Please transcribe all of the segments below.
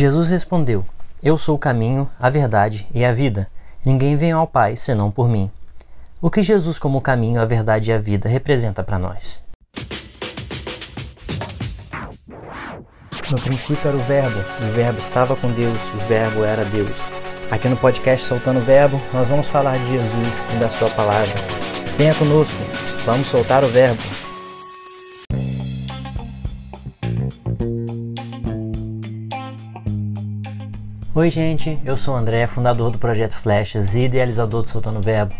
Jesus respondeu: Eu sou o caminho, a verdade e a vida. Ninguém vem ao Pai senão por mim. O que Jesus, como o caminho, a verdade e a vida, representa para nós? No princípio era o Verbo, o Verbo estava com Deus, o Verbo era Deus. Aqui no podcast Soltando o Verbo, nós vamos falar de Jesus e da Sua palavra. Venha conosco, vamos soltar o Verbo. Oi, gente, eu sou o André, fundador do Projeto Flechas e idealizador do Soltando Verbo.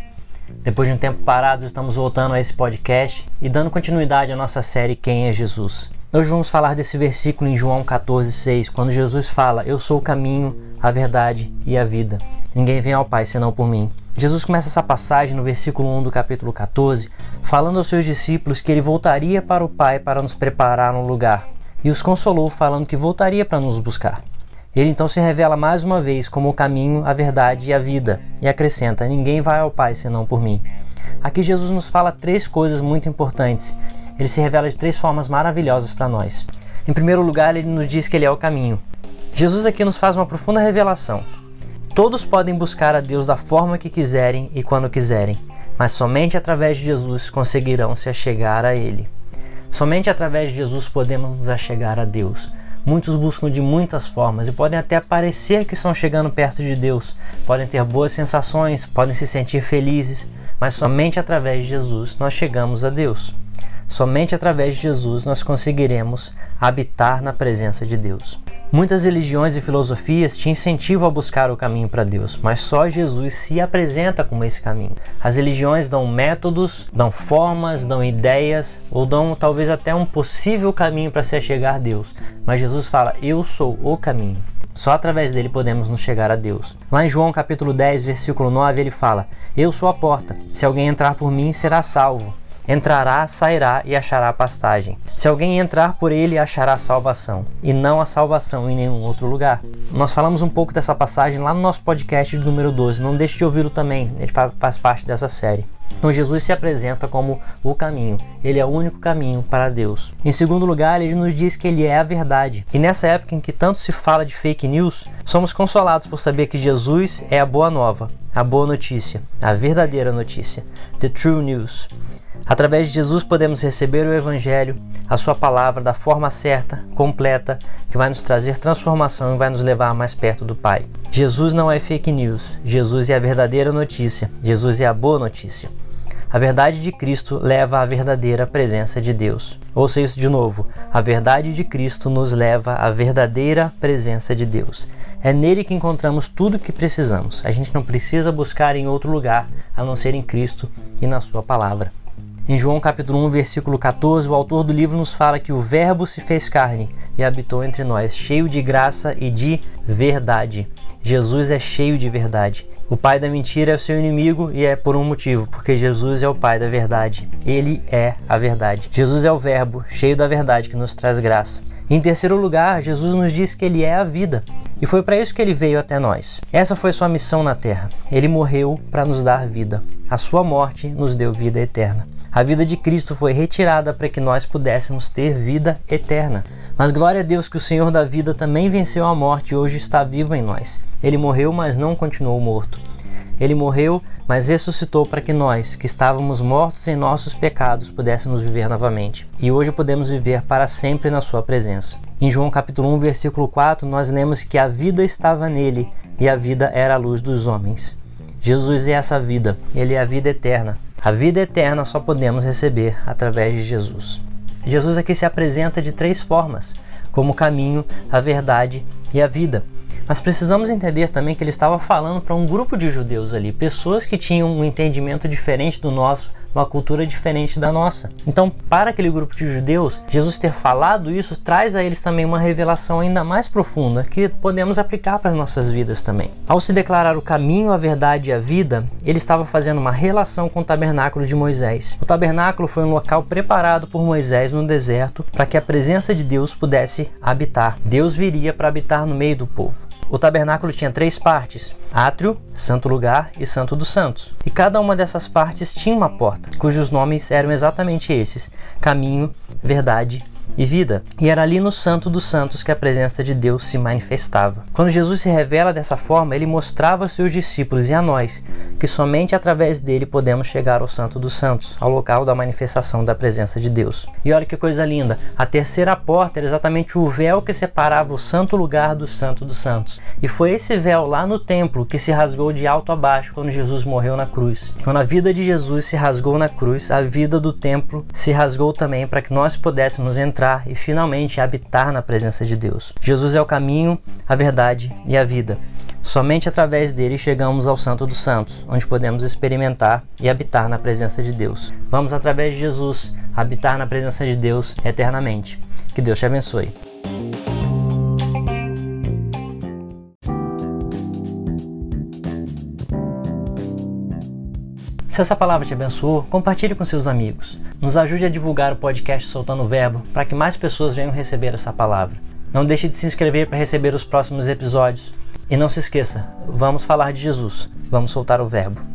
Depois de um tempo parados, estamos voltando a esse podcast e dando continuidade à nossa série Quem é Jesus. Hoje vamos falar desse versículo em João 14,6, quando Jesus fala: Eu sou o caminho, a verdade e a vida. Ninguém vem ao Pai senão por mim. Jesus começa essa passagem no versículo 1 do capítulo 14, falando aos seus discípulos que ele voltaria para o Pai para nos preparar um lugar, e os consolou falando que voltaria para nos buscar. Ele então se revela mais uma vez como o caminho, a verdade e a vida, e acrescenta: Ninguém vai ao Pai senão por mim. Aqui Jesus nos fala três coisas muito importantes ele se revela de três formas maravilhosas para nós. Em primeiro lugar, ele nos diz que ele é o caminho. Jesus aqui nos faz uma profunda revelação. Todos podem buscar a Deus da forma que quiserem e quando quiserem, mas somente através de Jesus conseguirão se achegar a Ele. Somente através de Jesus podemos nos achegar a Deus. Muitos buscam de muitas formas e podem até parecer que estão chegando perto de Deus, podem ter boas sensações, podem se sentir felizes, mas somente através de Jesus nós chegamos a Deus. Somente através de Jesus nós conseguiremos habitar na presença de Deus. Muitas religiões e filosofias te incentivam a buscar o caminho para Deus, mas só Jesus se apresenta como esse caminho. As religiões dão métodos, dão formas, dão ideias ou dão talvez até um possível caminho para se chegar a Deus, mas Jesus fala: Eu sou o caminho. Só através dele podemos nos chegar a Deus. Lá em João capítulo 10, versículo 9, ele fala: Eu sou a porta. Se alguém entrar por mim, será salvo entrará, sairá e achará pastagem. Se alguém entrar por ele, achará salvação, e não a salvação em nenhum outro lugar. Nós falamos um pouco dessa passagem lá no nosso podcast de número 12, não deixe de ouvi-lo também, ele faz parte dessa série. Então Jesus se apresenta como o caminho. Ele é o único caminho para Deus. Em segundo lugar, ele nos diz que ele é a verdade. E nessa época em que tanto se fala de fake news, somos consolados por saber que Jesus é a boa nova, a boa notícia, a verdadeira notícia, the true news. Através de Jesus podemos receber o Evangelho, a Sua palavra, da forma certa, completa, que vai nos trazer transformação e vai nos levar mais perto do Pai. Jesus não é fake news, Jesus é a verdadeira notícia, Jesus é a boa notícia. A verdade de Cristo leva à verdadeira presença de Deus. Ouça isso de novo. A verdade de Cristo nos leva à verdadeira presença de Deus. É nele que encontramos tudo o que precisamos. A gente não precisa buscar em outro lugar a não ser em Cristo e na Sua palavra. Em João capítulo 1, versículo 14, o autor do livro nos fala que o Verbo se fez carne e habitou entre nós, cheio de graça e de verdade. Jesus é cheio de verdade. O pai da mentira é o seu inimigo e é por um motivo, porque Jesus é o pai da verdade. Ele é a verdade. Jesus é o Verbo, cheio da verdade, que nos traz graça. Em terceiro lugar, Jesus nos diz que ele é a vida. E foi para isso que ele veio até nós. Essa foi sua missão na terra. Ele morreu para nos dar vida. A sua morte nos deu vida eterna. A vida de Cristo foi retirada para que nós pudéssemos ter vida eterna. Mas glória a Deus que o Senhor da vida também venceu a morte e hoje está vivo em nós. Ele morreu, mas não continuou morto. Ele morreu, mas ressuscitou para que nós, que estávamos mortos em nossos pecados, pudéssemos viver novamente. E hoje podemos viver para sempre na Sua presença. Em João capítulo 1, versículo 4, nós lemos que a vida estava nele e a vida era a luz dos homens. Jesus é essa vida, ele é a vida eterna. A vida eterna só podemos receber através de Jesus. Jesus aqui se apresenta de três formas: como o caminho, a verdade e a vida. Mas precisamos entender também que ele estava falando para um grupo de judeus ali, pessoas que tinham um entendimento diferente do nosso uma cultura diferente da nossa. Então, para aquele grupo de judeus, Jesus ter falado isso traz a eles também uma revelação ainda mais profunda que podemos aplicar para as nossas vidas também. Ao se declarar o caminho, a verdade e a vida, ele estava fazendo uma relação com o tabernáculo de Moisés. O tabernáculo foi um local preparado por Moisés no deserto para que a presença de Deus pudesse habitar. Deus viria para habitar no meio do povo. O tabernáculo tinha três partes: átrio, santo lugar e santo dos santos. E cada uma dessas partes tinha uma porta, cujos nomes eram exatamente esses: caminho, verdade e vida. E era ali no Santo dos Santos que a presença de Deus se manifestava. Quando Jesus se revela dessa forma, ele mostrava aos seus discípulos e a nós que somente através dele podemos chegar ao Santo dos Santos, ao local da manifestação da presença de Deus. E olha que coisa linda, a terceira porta era exatamente o véu que separava o santo lugar do Santo dos Santos. E foi esse véu lá no templo que se rasgou de alto a baixo quando Jesus morreu na cruz. Quando a vida de Jesus se rasgou na cruz, a vida do templo se rasgou também para que nós pudéssemos e finalmente habitar na presença de Deus. Jesus é o caminho, a verdade e a vida. Somente através dele chegamos ao Santo dos Santos, onde podemos experimentar e habitar na presença de Deus. Vamos, através de Jesus, habitar na presença de Deus eternamente. Que Deus te abençoe. Se essa palavra te abençoou, compartilhe com seus amigos. Nos ajude a divulgar o podcast Soltando o Verbo para que mais pessoas venham receber essa palavra. Não deixe de se inscrever para receber os próximos episódios. E não se esqueça, vamos falar de Jesus, vamos soltar o verbo.